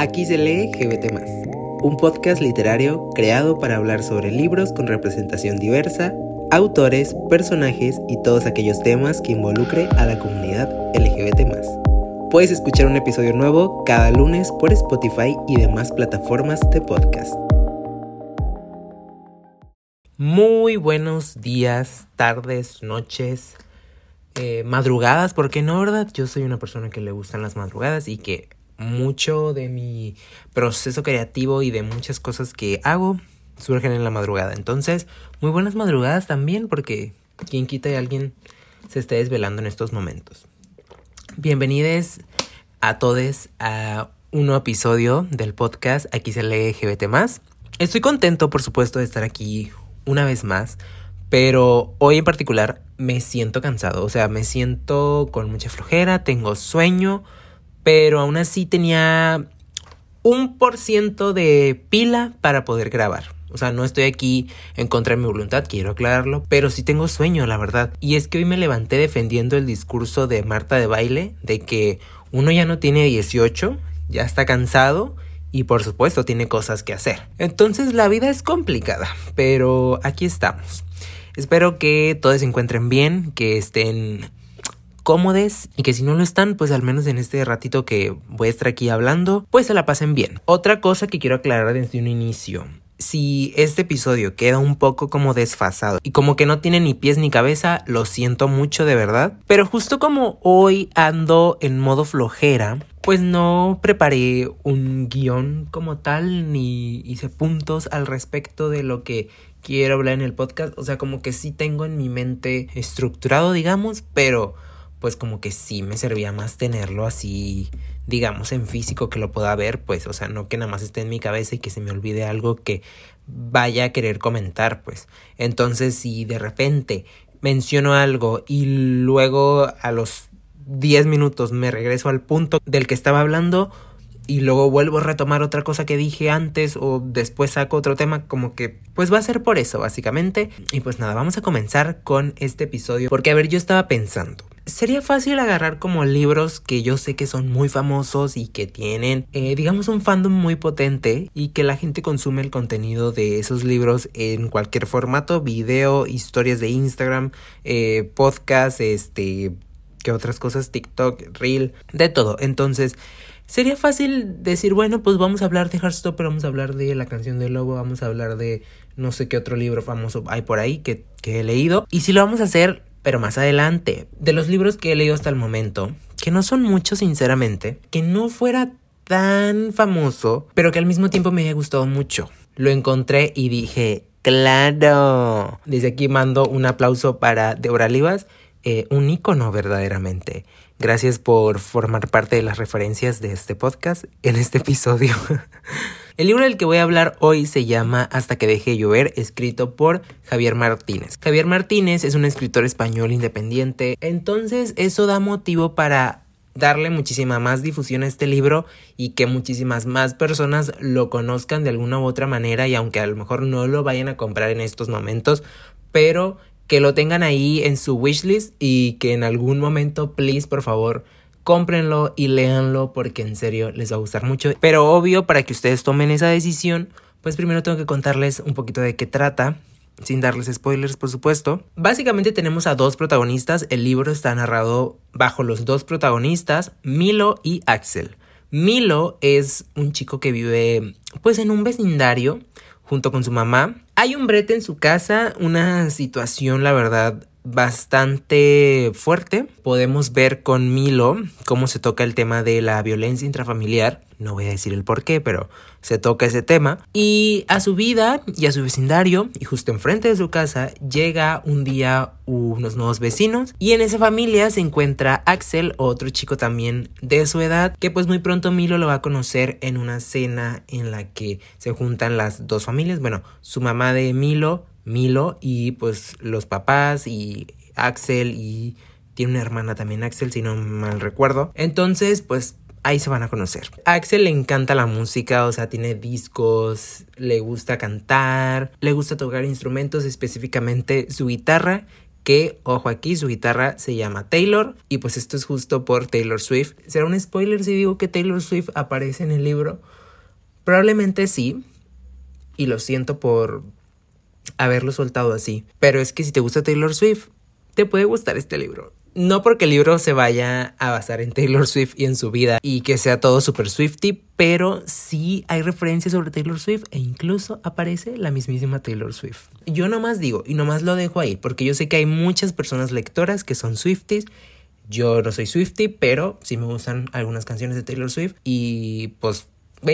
Aquí se lee GBT, un podcast literario creado para hablar sobre libros con representación diversa, autores, personajes y todos aquellos temas que involucre a la comunidad LGBT. Puedes escuchar un episodio nuevo cada lunes por Spotify y demás plataformas de podcast. Muy buenos días, tardes, noches, eh, madrugadas, porque no, ¿verdad? Yo soy una persona que le gustan las madrugadas y que mucho de mi proceso creativo y de muchas cosas que hago surgen en la madrugada. Entonces, muy buenas madrugadas también porque quien quita y alguien se esté desvelando en estos momentos. Bienvenidos a todos a un nuevo episodio del podcast Aquí se lee LGBT. Estoy contento, por supuesto, de estar aquí una vez más, pero hoy en particular me siento cansado, o sea, me siento con mucha flojera, tengo sueño, pero aún así tenía un por ciento de pila para poder grabar. O sea, no estoy aquí en contra de mi voluntad, quiero aclararlo, pero sí tengo sueño, la verdad. Y es que hoy me levanté defendiendo el discurso de Marta de Baile de que uno ya no tiene 18, ya está cansado y por supuesto tiene cosas que hacer. Entonces la vida es complicada, pero aquí estamos. Espero que todos se encuentren bien, que estén cómodes y que si no lo están, pues al menos en este ratito que voy a estar aquí hablando, pues se la pasen bien. Otra cosa que quiero aclarar desde un inicio. Si este episodio queda un poco como desfasado y como que no tiene ni pies ni cabeza, lo siento mucho de verdad. Pero justo como hoy ando en modo flojera, pues no preparé un guion como tal ni hice puntos al respecto de lo que quiero hablar en el podcast. O sea, como que sí tengo en mi mente estructurado, digamos, pero pues como que sí me servía más tenerlo así, digamos, en físico que lo pueda ver, pues, o sea, no que nada más esté en mi cabeza y que se me olvide algo que vaya a querer comentar, pues. Entonces, si de repente menciono algo y luego a los 10 minutos me regreso al punto del que estaba hablando, y luego vuelvo a retomar otra cosa que dije antes o después saco otro tema, como que pues va a ser por eso básicamente. Y pues nada, vamos a comenzar con este episodio porque a ver, yo estaba pensando, sería fácil agarrar como libros que yo sé que son muy famosos y que tienen, eh, digamos, un fandom muy potente y que la gente consume el contenido de esos libros en cualquier formato, video, historias de Instagram, eh, podcast, este, que otras cosas, TikTok, Reel, de todo. Entonces, sería fácil decir, bueno, pues vamos a hablar de Heartstopper, vamos a hablar de la canción del lobo, vamos a hablar de no sé qué otro libro famoso hay por ahí que, que he leído. Y si lo vamos a hacer, pero más adelante, de los libros que he leído hasta el momento, que no son muchos sinceramente, que no fuera tan famoso, pero que al mismo tiempo me haya gustado mucho. Lo encontré y dije, claro. Desde aquí mando un aplauso para Deborah Livas, eh, un icono verdaderamente. Gracias por formar parte de las referencias de este podcast en este episodio. El libro del que voy a hablar hoy se llama Hasta que deje llover, escrito por Javier Martínez. Javier Martínez es un escritor español independiente, entonces eso da motivo para darle muchísima más difusión a este libro y que muchísimas más personas lo conozcan de alguna u otra manera y aunque a lo mejor no lo vayan a comprar en estos momentos, pero que lo tengan ahí en su wishlist y que en algún momento, please, por favor, cómprenlo y léanlo porque en serio les va a gustar mucho. Pero obvio, para que ustedes tomen esa decisión, pues primero tengo que contarles un poquito de qué trata. Sin darles spoilers, por supuesto. Básicamente tenemos a dos protagonistas. El libro está narrado bajo los dos protagonistas, Milo y Axel. Milo es un chico que vive pues en un vecindario junto con su mamá. Hay un brete en su casa, una situación la verdad bastante fuerte. Podemos ver con Milo cómo se toca el tema de la violencia intrafamiliar. No voy a decir el por qué, pero se toca ese tema. Y a su vida y a su vecindario, y justo enfrente de su casa, llega un día unos nuevos vecinos. Y en esa familia se encuentra Axel, otro chico también de su edad, que pues muy pronto Milo lo va a conocer en una cena en la que se juntan las dos familias. Bueno, su mamá de Milo Milo y pues los papás y Axel y tiene una hermana también Axel si no mal recuerdo. Entonces pues ahí se van a conocer. A Axel le encanta la música, o sea, tiene discos, le gusta cantar, le gusta tocar instrumentos, específicamente su guitarra que, ojo aquí, su guitarra se llama Taylor y pues esto es justo por Taylor Swift. ¿Será un spoiler si digo que Taylor Swift aparece en el libro? Probablemente sí, y lo siento por haberlo soltado así, pero es que si te gusta Taylor Swift, te puede gustar este libro. No porque el libro se vaya a basar en Taylor Swift y en su vida y que sea todo super Swifty, pero sí hay referencias sobre Taylor Swift e incluso aparece la mismísima Taylor Swift. Yo nomás digo y nomás lo dejo ahí porque yo sé que hay muchas personas lectoras que son Swifties. Yo no soy Swifty, pero sí me gustan algunas canciones de Taylor Swift y pues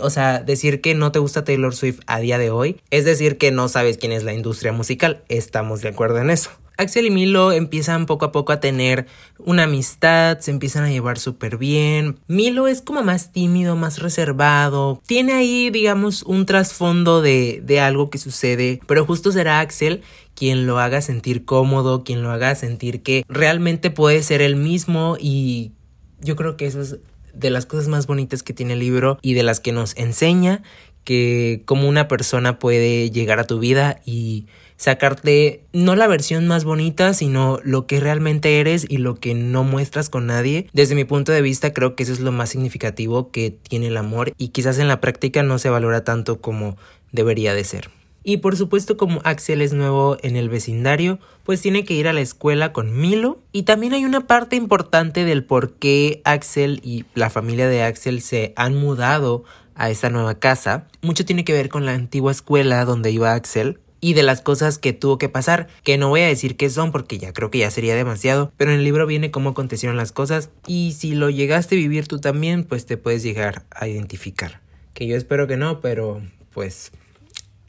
o sea, decir que no te gusta Taylor Swift a día de hoy es decir que no sabes quién es la industria musical. Estamos de acuerdo en eso. Axel y Milo empiezan poco a poco a tener una amistad, se empiezan a llevar súper bien. Milo es como más tímido, más reservado. Tiene ahí, digamos, un trasfondo de, de algo que sucede, pero justo será Axel quien lo haga sentir cómodo, quien lo haga sentir que realmente puede ser el mismo y yo creo que eso es de las cosas más bonitas que tiene el libro y de las que nos enseña que como una persona puede llegar a tu vida y sacarte no la versión más bonita, sino lo que realmente eres y lo que no muestras con nadie. Desde mi punto de vista creo que eso es lo más significativo que tiene el amor y quizás en la práctica no se valora tanto como debería de ser. Y por supuesto como Axel es nuevo en el vecindario, pues tiene que ir a la escuela con Milo. Y también hay una parte importante del por qué Axel y la familia de Axel se han mudado a esta nueva casa. Mucho tiene que ver con la antigua escuela donde iba Axel y de las cosas que tuvo que pasar, que no voy a decir qué son porque ya creo que ya sería demasiado, pero en el libro viene cómo acontecieron las cosas y si lo llegaste a vivir tú también, pues te puedes llegar a identificar. Que yo espero que no, pero pues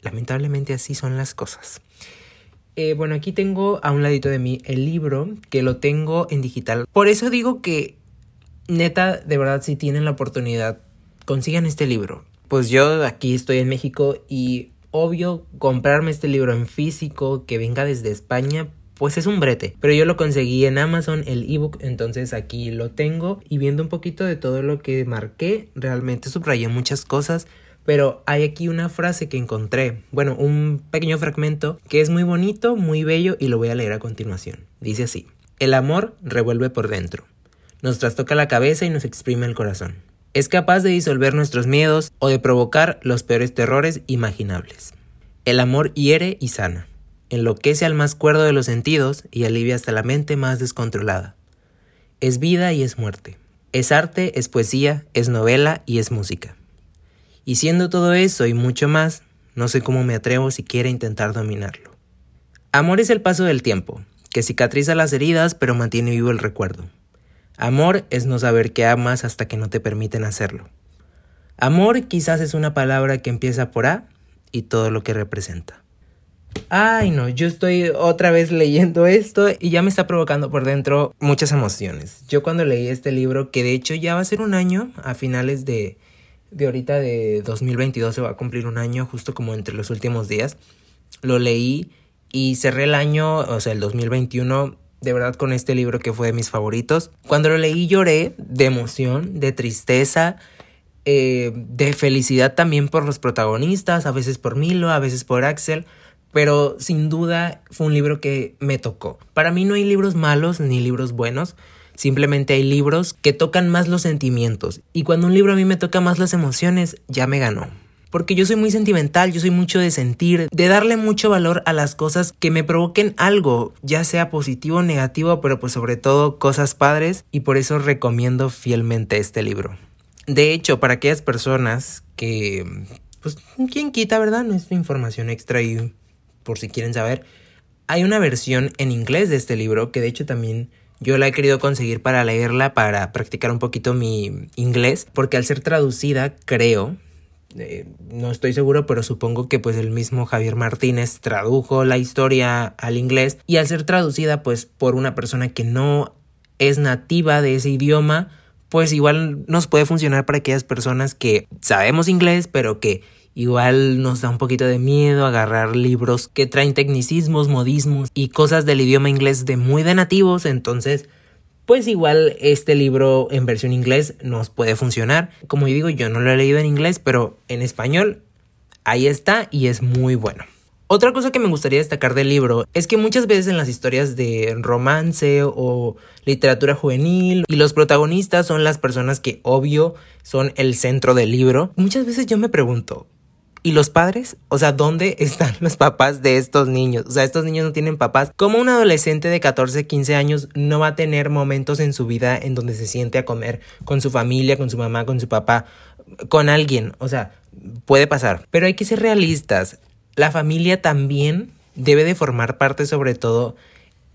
lamentablemente así son las cosas. Eh, bueno, aquí tengo a un ladito de mí el libro, que lo tengo en digital. Por eso digo que, neta, de verdad, si tienen la oportunidad, consigan este libro. Pues yo aquí estoy en México y obvio comprarme este libro en físico que venga desde España pues es un brete. Pero yo lo conseguí en Amazon, el ebook, entonces aquí lo tengo. Y viendo un poquito de todo lo que marqué, realmente subrayé muchas cosas. Pero hay aquí una frase que encontré, bueno, un pequeño fragmento que es muy bonito, muy bello y lo voy a leer a continuación. Dice así, el amor revuelve por dentro, nos trastoca la cabeza y nos exprime el corazón. Es capaz de disolver nuestros miedos o de provocar los peores terrores imaginables. El amor hiere y sana, enloquece al más cuerdo de los sentidos y alivia hasta la mente más descontrolada. Es vida y es muerte. Es arte, es poesía, es novela y es música. Y siendo todo eso y mucho más, no sé cómo me atrevo siquiera a intentar dominarlo. Amor es el paso del tiempo, que cicatriza las heridas pero mantiene vivo el recuerdo. Amor es no saber que amas hasta que no te permiten hacerlo. Amor quizás es una palabra que empieza por A y todo lo que representa. Ay, no, yo estoy otra vez leyendo esto y ya me está provocando por dentro muchas emociones. Yo cuando leí este libro, que de hecho ya va a ser un año, a finales de, de ahorita de 2022 se va a cumplir un año, justo como entre los últimos días, lo leí y cerré el año, o sea, el 2021 de verdad con este libro que fue de mis favoritos. Cuando lo leí lloré de emoción, de tristeza, eh, de felicidad también por los protagonistas, a veces por Milo, a veces por Axel, pero sin duda fue un libro que me tocó. Para mí no hay libros malos ni libros buenos, simplemente hay libros que tocan más los sentimientos y cuando un libro a mí me toca más las emociones, ya me ganó porque yo soy muy sentimental, yo soy mucho de sentir, de darle mucho valor a las cosas que me provoquen algo, ya sea positivo o negativo, pero pues sobre todo cosas padres y por eso recomiendo fielmente este libro. De hecho, para aquellas personas que, pues, ¿quién quita, verdad? No es información extra y por si quieren saber, hay una versión en inglés de este libro que de hecho también yo la he querido conseguir para leerla, para practicar un poquito mi inglés, porque al ser traducida, creo, eh, no estoy seguro, pero supongo que pues el mismo Javier Martínez tradujo la historia al inglés y al ser traducida pues por una persona que no es nativa de ese idioma, pues igual nos puede funcionar para aquellas personas que sabemos inglés, pero que igual nos da un poquito de miedo agarrar libros que traen tecnicismos, modismos y cosas del idioma inglés de muy de nativos, entonces pues igual este libro en versión inglés nos puede funcionar. Como digo, yo no lo he leído en inglés, pero en español ahí está y es muy bueno. Otra cosa que me gustaría destacar del libro es que muchas veces en las historias de romance o literatura juvenil y los protagonistas son las personas que obvio son el centro del libro, muchas veces yo me pregunto, ¿Y los padres? O sea, ¿dónde están los papás de estos niños? O sea, estos niños no tienen papás. ¿Cómo un adolescente de 14, 15 años no va a tener momentos en su vida en donde se siente a comer con su familia, con su mamá, con su papá, con alguien? O sea, puede pasar. Pero hay que ser realistas. La familia también debe de formar parte sobre todo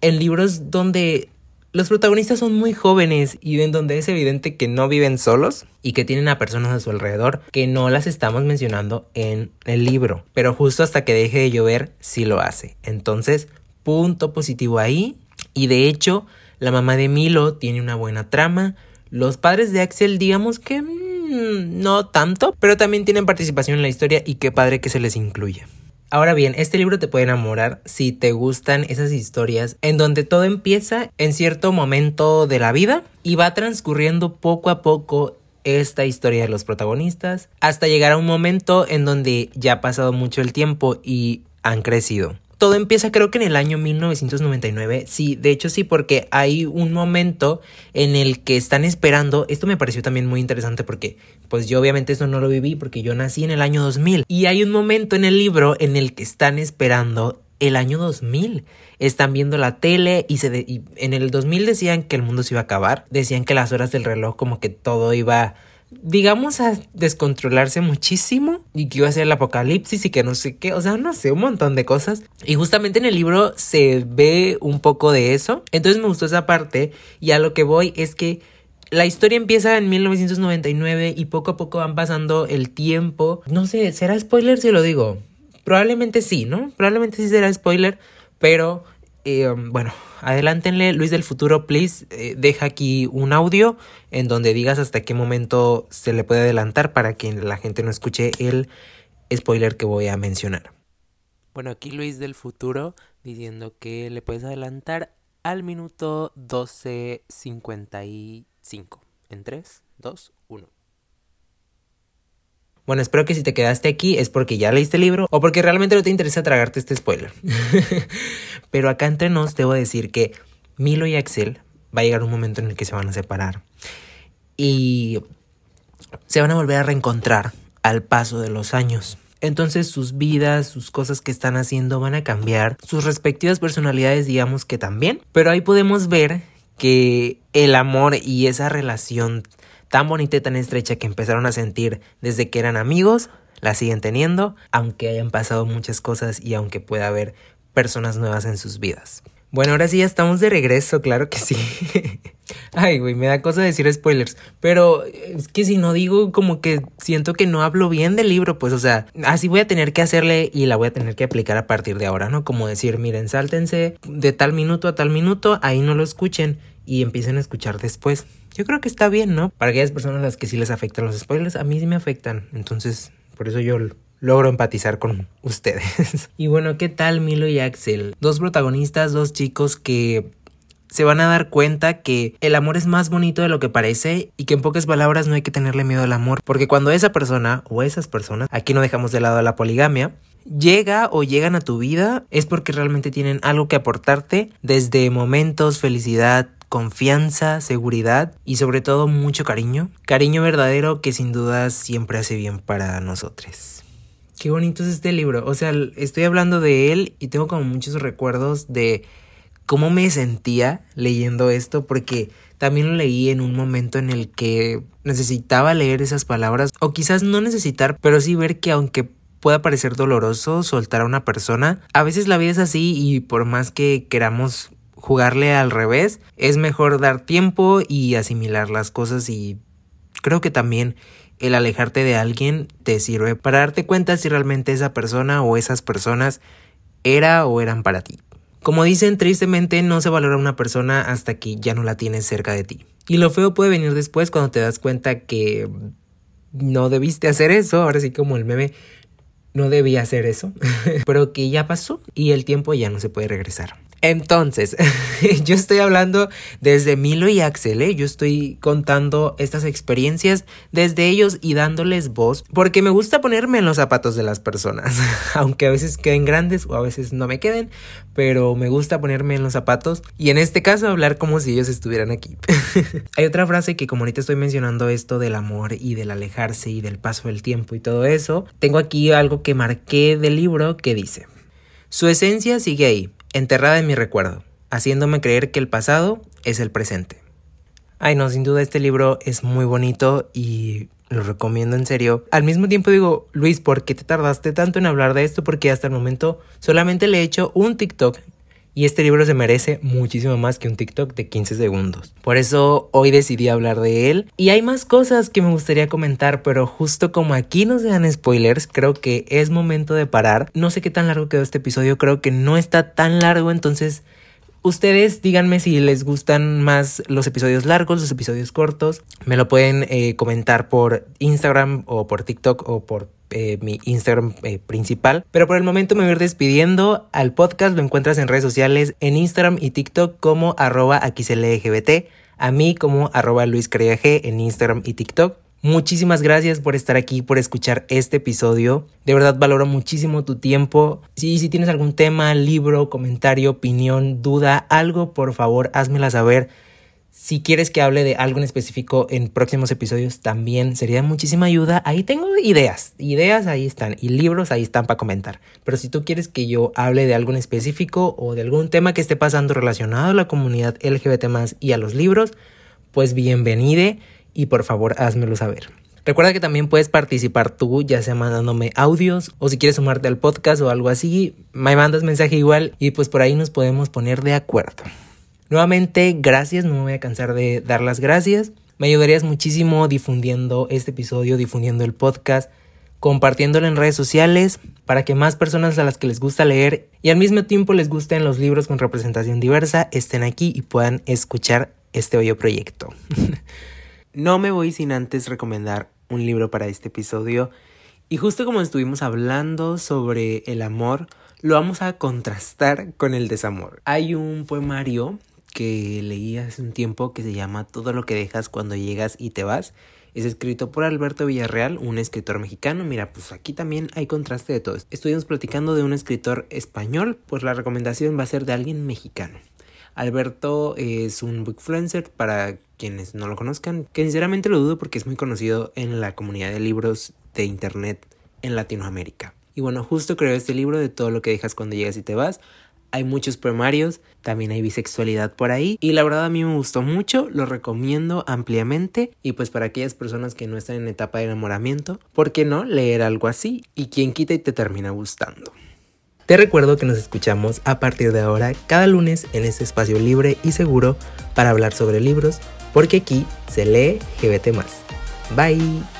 en libros donde los protagonistas son muy jóvenes y en donde es evidente que no viven solos y que tienen a personas a su alrededor que no las estamos mencionando en el libro. Pero justo hasta que deje de llover, sí lo hace. Entonces, punto positivo ahí. Y de hecho, la mamá de Milo tiene una buena trama. Los padres de Axel, digamos que mm, no tanto, pero también tienen participación en la historia y qué padre que se les incluya. Ahora bien, este libro te puede enamorar si te gustan esas historias en donde todo empieza en cierto momento de la vida y va transcurriendo poco a poco esta historia de los protagonistas hasta llegar a un momento en donde ya ha pasado mucho el tiempo y han crecido todo empieza creo que en el año 1999. Sí, de hecho sí, porque hay un momento en el que están esperando. Esto me pareció también muy interesante porque pues yo obviamente eso no lo viví porque yo nací en el año 2000. Y hay un momento en el libro en el que están esperando el año 2000. Están viendo la tele y, se y en el 2000 decían que el mundo se iba a acabar. Decían que las horas del reloj como que todo iba digamos, a descontrolarse muchísimo y que iba a ser el apocalipsis y que no sé qué, o sea, no sé, un montón de cosas. Y justamente en el libro se ve un poco de eso. Entonces me gustó esa parte y a lo que voy es que la historia empieza en 1999 y poco a poco van pasando el tiempo. No sé, ¿será spoiler si lo digo? Probablemente sí, ¿no? Probablemente sí será spoiler, pero eh, bueno, adelántenle, Luis del futuro, please, eh, deja aquí un audio en donde digas hasta qué momento se le puede adelantar para que la gente no escuche el spoiler que voy a mencionar. Bueno, aquí Luis del futuro diciendo que le puedes adelantar al minuto 12.55. En 3, 2, 1. Bueno, espero que si te quedaste aquí es porque ya leíste el libro o porque realmente no te interesa tragarte este spoiler. Pero acá entre nos debo decir que Milo y Axel va a llegar un momento en el que se van a separar. Y se van a volver a reencontrar al paso de los años. Entonces sus vidas, sus cosas que están haciendo van a cambiar, sus respectivas personalidades digamos que también, pero ahí podemos ver que el amor y esa relación tan bonita y tan estrecha que empezaron a sentir desde que eran amigos, la siguen teniendo, aunque hayan pasado muchas cosas y aunque pueda haber personas nuevas en sus vidas. Bueno, ahora sí ya estamos de regreso, claro que sí. Ay, güey, me da cosa decir spoilers. Pero es que si no digo, como que siento que no hablo bien del libro, pues, o sea, así voy a tener que hacerle y la voy a tener que aplicar a partir de ahora, ¿no? Como decir, miren, sáltense de tal minuto a tal minuto, ahí no lo escuchen y empiecen a escuchar después. Yo creo que está bien, ¿no? Para aquellas personas a las que sí les afectan los spoilers, a mí sí me afectan. Entonces, por eso yo logro empatizar con ustedes. y bueno, ¿qué tal Milo y Axel? Dos protagonistas, dos chicos que se van a dar cuenta que el amor es más bonito de lo que parece y que en pocas palabras no hay que tenerle miedo al amor, porque cuando esa persona o esas personas, aquí no dejamos de lado la poligamia, llega o llegan a tu vida es porque realmente tienen algo que aportarte desde momentos, felicidad, confianza, seguridad y sobre todo mucho cariño. Cariño verdadero que sin duda siempre hace bien para nosotros. Qué bonito es este libro. O sea, estoy hablando de él y tengo como muchos recuerdos de cómo me sentía leyendo esto porque también lo leí en un momento en el que necesitaba leer esas palabras o quizás no necesitar, pero sí ver que aunque pueda parecer doloroso soltar a una persona, a veces la vida es así y por más que queramos jugarle al revés, es mejor dar tiempo y asimilar las cosas y creo que también el alejarte de alguien te sirve para darte cuenta si realmente esa persona o esas personas era o eran para ti. Como dicen, tristemente no se valora una persona hasta que ya no la tienes cerca de ti. Y lo feo puede venir después cuando te das cuenta que no debiste hacer eso, ahora sí como el meme, no debía hacer eso, pero que ya pasó y el tiempo ya no se puede regresar. Entonces, yo estoy hablando desde Milo y Axel, ¿eh? yo estoy contando estas experiencias desde ellos y dándoles voz, porque me gusta ponerme en los zapatos de las personas, aunque a veces queden grandes o a veces no me queden, pero me gusta ponerme en los zapatos y en este caso hablar como si ellos estuvieran aquí. Hay otra frase que como ahorita estoy mencionando esto del amor y del alejarse y del paso del tiempo y todo eso, tengo aquí algo que marqué del libro que dice, su esencia sigue ahí enterrada en mi recuerdo, haciéndome creer que el pasado es el presente. Ay, no, sin duda este libro es muy bonito y lo recomiendo en serio. Al mismo tiempo digo, Luis, ¿por qué te tardaste tanto en hablar de esto? Porque hasta el momento solamente le he hecho un TikTok y este libro se merece muchísimo más que un TikTok de 15 segundos. Por eso hoy decidí hablar de él. Y hay más cosas que me gustaría comentar, pero justo como aquí no se dan spoilers, creo que es momento de parar. No sé qué tan largo quedó este episodio, creo que no está tan largo, entonces... Ustedes díganme si les gustan más los episodios largos, los episodios cortos. Me lo pueden eh, comentar por Instagram o por TikTok o por eh, mi Instagram eh, principal. Pero por el momento me voy a ir despidiendo. Al podcast lo encuentras en redes sociales, en Instagram y TikTok como arroba LGBT. A mí como arroba Luis en Instagram y TikTok. Muchísimas gracias por estar aquí, por escuchar este episodio. De verdad valoro muchísimo tu tiempo. Si, si tienes algún tema, libro, comentario, opinión, duda, algo, por favor, házmela saber. Si quieres que hable de algo en específico en próximos episodios, también sería muchísima ayuda. Ahí tengo ideas. Ideas ahí están. Y libros ahí están para comentar. Pero si tú quieres que yo hable de algo en específico o de algún tema que esté pasando relacionado a la comunidad LGBT y a los libros, pues bienvenide y por favor házmelo saber. Recuerda que también puedes participar tú, ya sea mandándome audios o si quieres sumarte al podcast o algo así, me mandas mensaje igual y pues por ahí nos podemos poner de acuerdo. Nuevamente, gracias, no me voy a cansar de dar las gracias. Me ayudarías muchísimo difundiendo este episodio, difundiendo el podcast, compartiéndolo en redes sociales para que más personas a las que les gusta leer y al mismo tiempo les gusten los libros con representación diversa estén aquí y puedan escuchar este hoyo proyecto. no me voy sin antes recomendar un libro para este episodio y justo como estuvimos hablando sobre el amor, lo vamos a contrastar con el desamor. Hay un poemario que leí hace un tiempo que se llama Todo lo que dejas cuando llegas y te vas. Es escrito por Alberto Villarreal, un escritor mexicano. Mira, pues aquí también hay contraste de todo. Estuvimos platicando de un escritor español, pues la recomendación va a ser de alguien mexicano. Alberto es un bookfluencer para quienes no lo conozcan, que sinceramente lo dudo porque es muy conocido en la comunidad de libros de internet en Latinoamérica. Y bueno, justo creó este libro de todo lo que dejas cuando llegas y te vas hay muchos poemarios, también hay bisexualidad por ahí y la verdad a mí me gustó mucho, lo recomiendo ampliamente y pues para aquellas personas que no están en etapa de enamoramiento, ¿por qué no leer algo así? Y quien quita y te termina gustando. Te recuerdo que nos escuchamos a partir de ahora cada lunes en este espacio libre y seguro para hablar sobre libros, porque aquí se lee GBT. Bye.